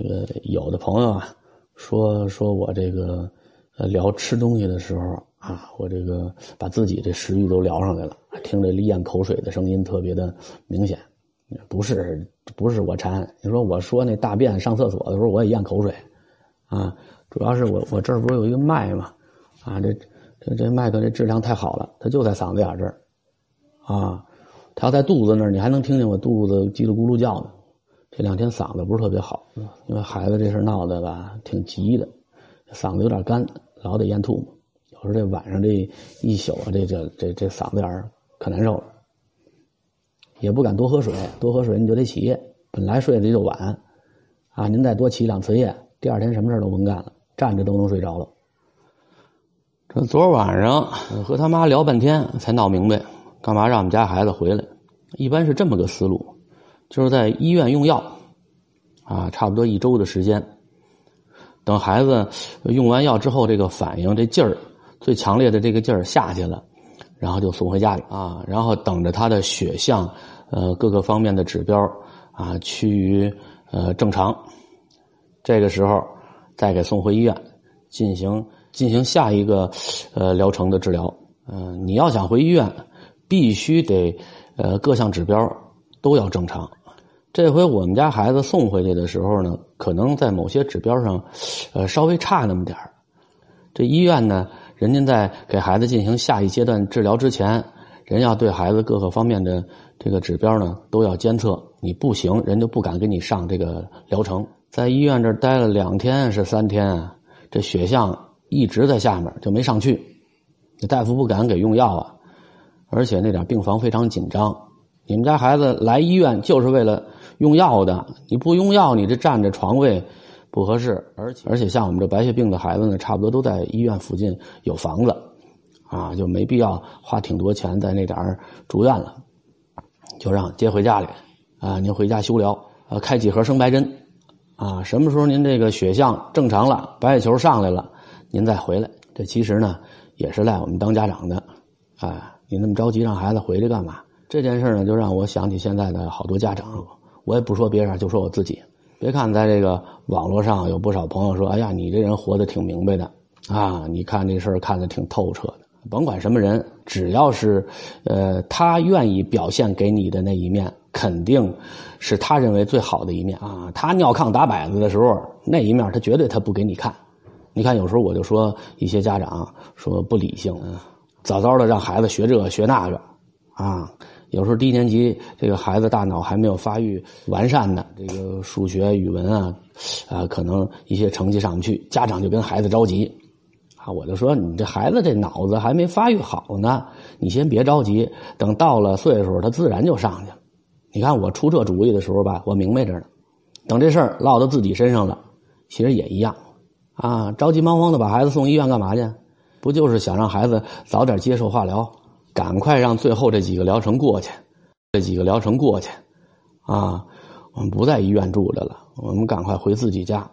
这个有的朋友啊，说说我这个呃聊吃东西的时候啊，我这个把自己这食欲都聊上来了，听着咽口水的声音特别的明显。不是不是我馋，你说我说那大便上厕所的时候我也咽口水，啊，主要是我我这儿不是有一个麦嘛，啊，这这这麦克这质量太好了，它就在嗓子眼这儿，啊，它要在肚子那儿，你还能听见我肚子叽里咕噜叫呢。这两天嗓子不是特别好，因为孩子这事闹的吧，挺急的，嗓子有点干，老得咽吐沫。有时候这晚上这一宿啊，这这这这嗓子眼可难受了，也不敢多喝水，多喝水你就得起夜。本来睡得就晚，啊，您再多起两次夜，第二天什么事都甭干了，站着都能睡着了。这昨晚上和他妈聊半天，才闹明白，干嘛让我们家孩子回来？一般是这么个思路。就是在医院用药，啊，差不多一周的时间。等孩子用完药之后，这个反应、这劲儿最强烈的这个劲儿下去了，然后就送回家里啊。然后等着他的血象，呃，各个方面的指标啊趋于呃正常，这个时候再给送回医院进行进行下一个呃疗程的治疗。嗯，你要想回医院，必须得呃各项指标都要正常。这回我们家孩子送回去的时候呢，可能在某些指标上，呃，稍微差那么点儿这医院呢，人家在给孩子进行下一阶段治疗之前，人要对孩子各个方面的这个指标呢都要监测。你不行，人就不敢给你上这个疗程。在医院这待了两天是三天，这血象一直在下面就没上去，这大夫不敢给用药啊，而且那点病房非常紧张。你们家孩子来医院就是为了。用药的，你不用药，你这占着床位不合适，而且而且像我们这白血病的孩子呢，差不多都在医院附近有房子，啊，就没必要花挺多钱在那点儿住院了，就让接回家里，啊，您回家休疗，啊，开几盒生白针，啊，什么时候您这个血象正常了，白血球上来了，您再回来。这其实呢，也是赖我们当家长的，啊，你那么着急让孩子回去干嘛？这件事呢，就让我想起现在的好多家长。我也不说别人，就说我自己。别看在这个网络上有不少朋友说：“哎呀，你这人活得挺明白的啊！你看这事儿看得挺透彻的。”甭管什么人，只要是，呃，他愿意表现给你的那一面，肯定是他认为最好的一面啊。他尿炕打摆子的时候，那一面他绝对他不给你看。你看，有时候我就说一些家长说不理性，早早的让孩子学这学那个，啊。有时候低年级这个孩子大脑还没有发育完善呢，这个数学、语文啊，啊，可能一些成绩上不去，家长就跟孩子着急，啊，我就说你这孩子这脑子还没发育好呢，你先别着急，等到了岁数，他自然就上去了。你看我出这主意的时候吧，我明白着呢，等这事儿落到自己身上了，其实也一样，啊，着急忙慌的把孩子送医院干嘛去？不就是想让孩子早点接受化疗？赶快让最后这几个疗程过去，这几个疗程过去，啊，我们不在医院住着了，我们赶快回自己家，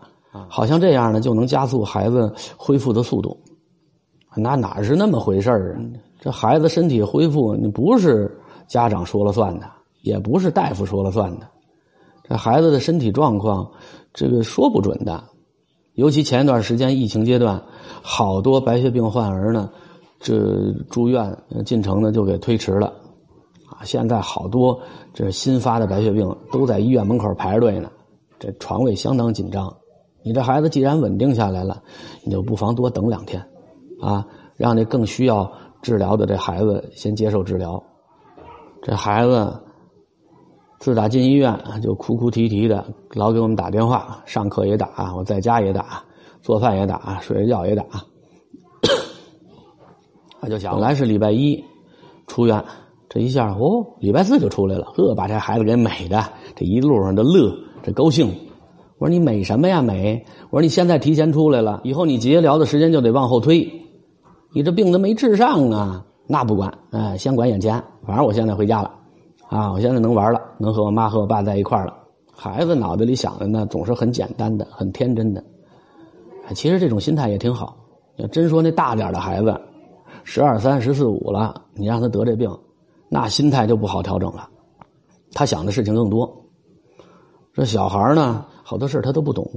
好像这样呢就能加速孩子恢复的速度。那哪是那么回事儿啊？这孩子身体恢复，你不是家长说了算的，也不是大夫说了算的，这孩子的身体状况，这个说不准的。尤其前一段时间疫情阶段，好多白血病患儿呢。这住院进程呢就给推迟了，啊，现在好多这新发的白血病都在医院门口排队呢，这床位相当紧张。你这孩子既然稳定下来了，你就不妨多等两天，啊，让那更需要治疗的这孩子先接受治疗。这孩子自打进医院就哭哭啼啼的，老给我们打电话，上课也打，我在家也打，做饭也打，睡着觉也打。他就想，本来是礼拜一出院，这一下哦，礼拜四就出来了，呵，把这孩子给美的，这一路上的乐，这高兴。我说你美什么呀美？我说你现在提前出来了，以后你结疗的时间就得往后推。你这病都没治上啊，那不管，哎，先管眼前。反正我现在回家了，啊，我现在能玩了，能和我妈和我爸在一块了。孩子脑子里想的呢，总是很简单的，很天真的。其实这种心态也挺好。要真说那大点的孩子。十二三、十四五了，你让他得这病，那心态就不好调整了。他想的事情更多。这小孩呢，好多事他都不懂，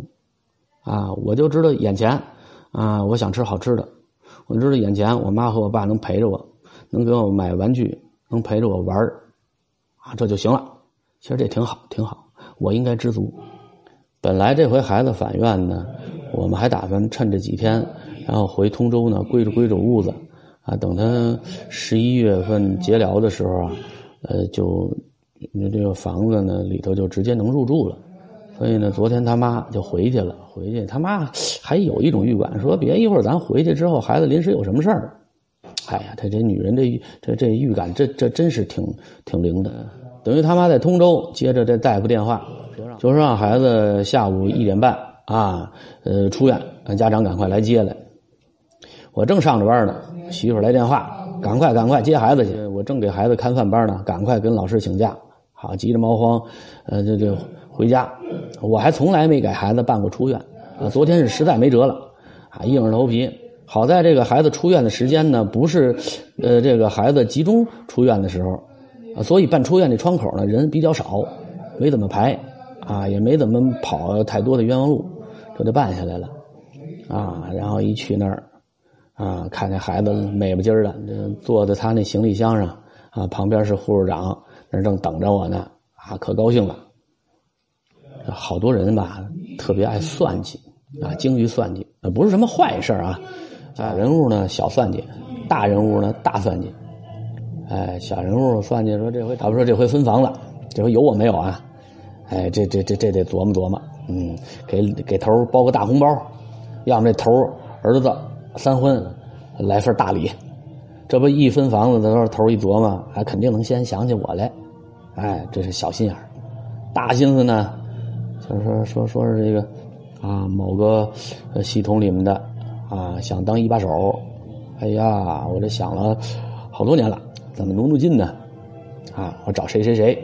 啊，我就知道眼前，啊，我想吃好吃的，我知道眼前我妈和我爸能陪着我，能给我买玩具，能陪着我玩啊，这就行了。其实这挺好，挺好，我应该知足。本来这回孩子返院呢，我们还打算趁这几天，然后回通州呢，归置归置屋子，啊，等他十一月份结疗的时候啊，呃，就那这个房子呢里头就直接能入住了。所以呢，昨天他妈就回去了，回去他妈还有一种预感，说别一会儿咱回去之后，孩子临时有什么事儿。哎呀，他这女人这这这预感，这这真是挺挺灵的。等于他妈在通州接着这大夫电话，就说让孩子下午一点半啊，呃，出院，让家长赶快来接来。我正上着班呢，媳妇来电话，赶快赶快接孩子去。我正给孩子看饭班呢，赶快跟老师请假，好急着忙慌，呃，这这回家。我还从来没给孩子办过出院啊，昨天是实在没辙了啊，硬着头皮。好在这个孩子出院的时间呢，不是呃这个孩子集中出院的时候。啊，所以办出院的窗口呢，人比较少，没怎么排，啊，也没怎么跑太多的冤枉路，这就办下来了，啊，然后一去那儿，啊，看见孩子美不唧儿的，坐在他那行李箱上，啊，旁边是护士长，那正等着我呢，啊，可高兴了。好多人吧，特别爱算计，啊，精于算计，不是什么坏事啊，啊人物呢小算计，大人物呢大算计。哎，小人物算计说这回，他不说这回分房子，这回有我没有啊？哎，这这这这得琢磨琢磨，嗯，给给头包个大红包，要么这头儿子三婚来份大礼，这不一分房子的时候，头一琢磨，还肯定能先想起我来，哎，这是小心眼大心思呢，就是说说说是这个啊，某个系统里面的啊，想当一把手，哎呀，我这想了好多年了。怎么努努劲呢？啊，我找谁谁谁，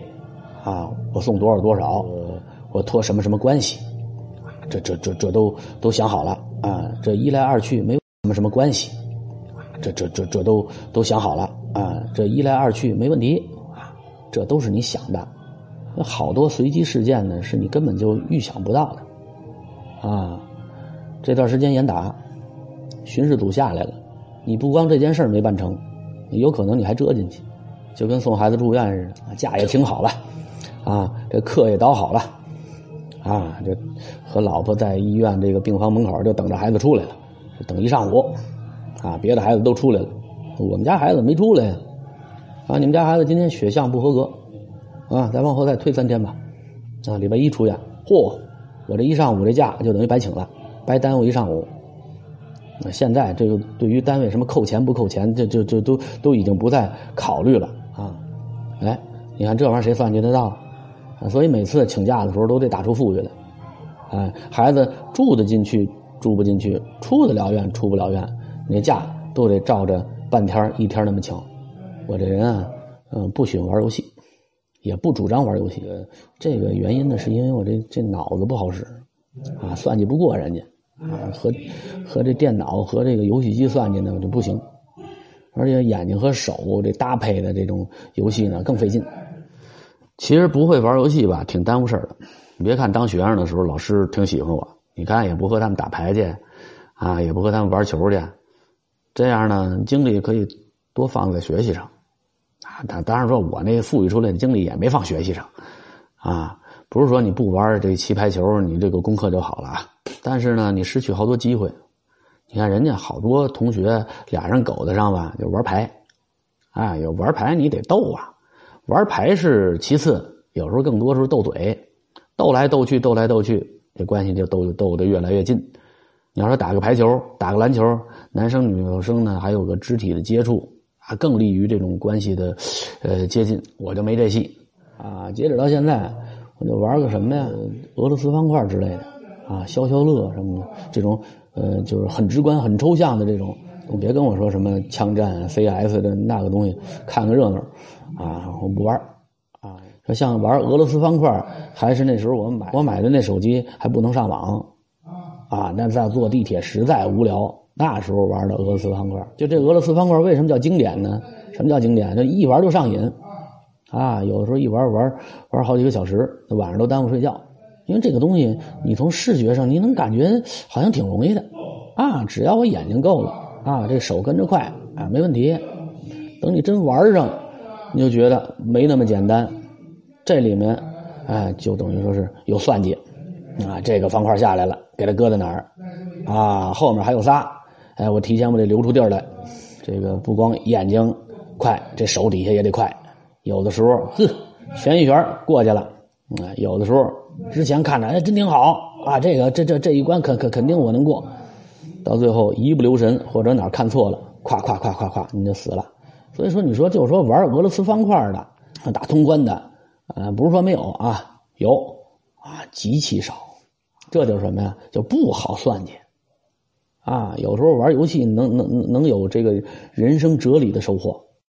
啊，我送多少多少，我托什么什么关系，这这这这都都想好了啊，这一来二去没什么什么关系，这这这这都都想好了啊，这一来二去没问题啊，这都是你想的，好多随机事件呢，是你根本就预想不到的，啊，这段时间严打，巡视组下来了，你不光这件事没办成。有可能你还折进去，就跟送孩子住院似的，假也挺好了，啊，这课也倒好了，啊，这和老婆在医院这个病房门口就等着孩子出来了，等一上午，啊，别的孩子都出来了，我们家孩子没出来呀，啊，你们家孩子今天血象不合格，啊，再往后再推三天吧，啊，礼拜一出院，嚯，我这一上午这假就等于白请了，白耽误一上午。那现在这个对于单位什么扣钱不扣钱，这这这都都已经不再考虑了啊！哎，你看这玩意儿谁算计得到？所以每次请假的时候都得打出富裕来。哎，孩子住得进去住不进去，出得了院出不了院，那假都得照着半天一天那么请。我这人啊，嗯，不喜欢玩游戏，也不主张玩游戏。这个原因呢，是因为我这这脑子不好使啊，算计不过人家。啊，和和这电脑和这个游戏机算计呢就不行，而且眼睛和手这搭配的这种游戏呢更费劲。其实不会玩游戏吧，挺耽误事儿的。你别看当学生的时候，老师挺喜欢我，你看也不和他们打牌去，啊，也不和他们玩球去，这样呢精力可以多放在学习上。啊，当当然说我那富裕出来的精力也没放学习上，啊，不是说你不玩这棋牌球，你这个功课就好了。但是呢，你失去好多机会。你看人家好多同学俩人苟得上吧，就玩牌，啊，有玩牌你得斗啊。玩牌是其次，有时候更多时候斗嘴，斗来斗去，斗来斗去，这关系就斗斗得越来越近。你要说打个排球，打个篮球，男生女生呢还有个肢体的接触，啊，更利于这种关系的呃接近。我就没这戏啊。截止到现在，我就玩个什么呀，俄罗斯方块之类的。啊，消消乐什么的，这种呃，就是很直观、很抽象的这种，你别跟我说什么枪战、CS 的那个东西，看个热闹啊，我不玩。说像玩俄罗斯方块，还是那时候我买我买的那手机还不能上网啊。那在坐地铁实在无聊，那时候玩的俄罗斯方块。就这俄罗斯方块为什么叫经典呢？什么叫经典？就一玩就上瘾啊！有的时候一玩玩玩好几个小时，晚上都耽误睡觉。因为这个东西你从视觉上你能感觉好像挺容易的啊，只要我眼睛够了啊，这手跟着快啊，没问题。等你真玩上，你就觉得没那么简单。这里面，哎，就等于说是有算计啊。这个方块下来了，给它搁在哪儿啊？后面还有仨，哎，我提前我得留出地儿来。这个不光眼睛快，这手底下也得快。有的时候，哼，旋一旋过去了啊。有的时候之前看着哎真挺好啊，这个这这这一关肯肯肯定我能过。到最后一不留神或者哪看错了，咵咵咵咵咵你就死了。所以说，你说就是说玩俄罗斯方块的打通关的啊，不是说没有啊，有啊，极其少。这就是什么呀？就不好算计啊。有时候玩游戏能能能有这个人生哲理的收获。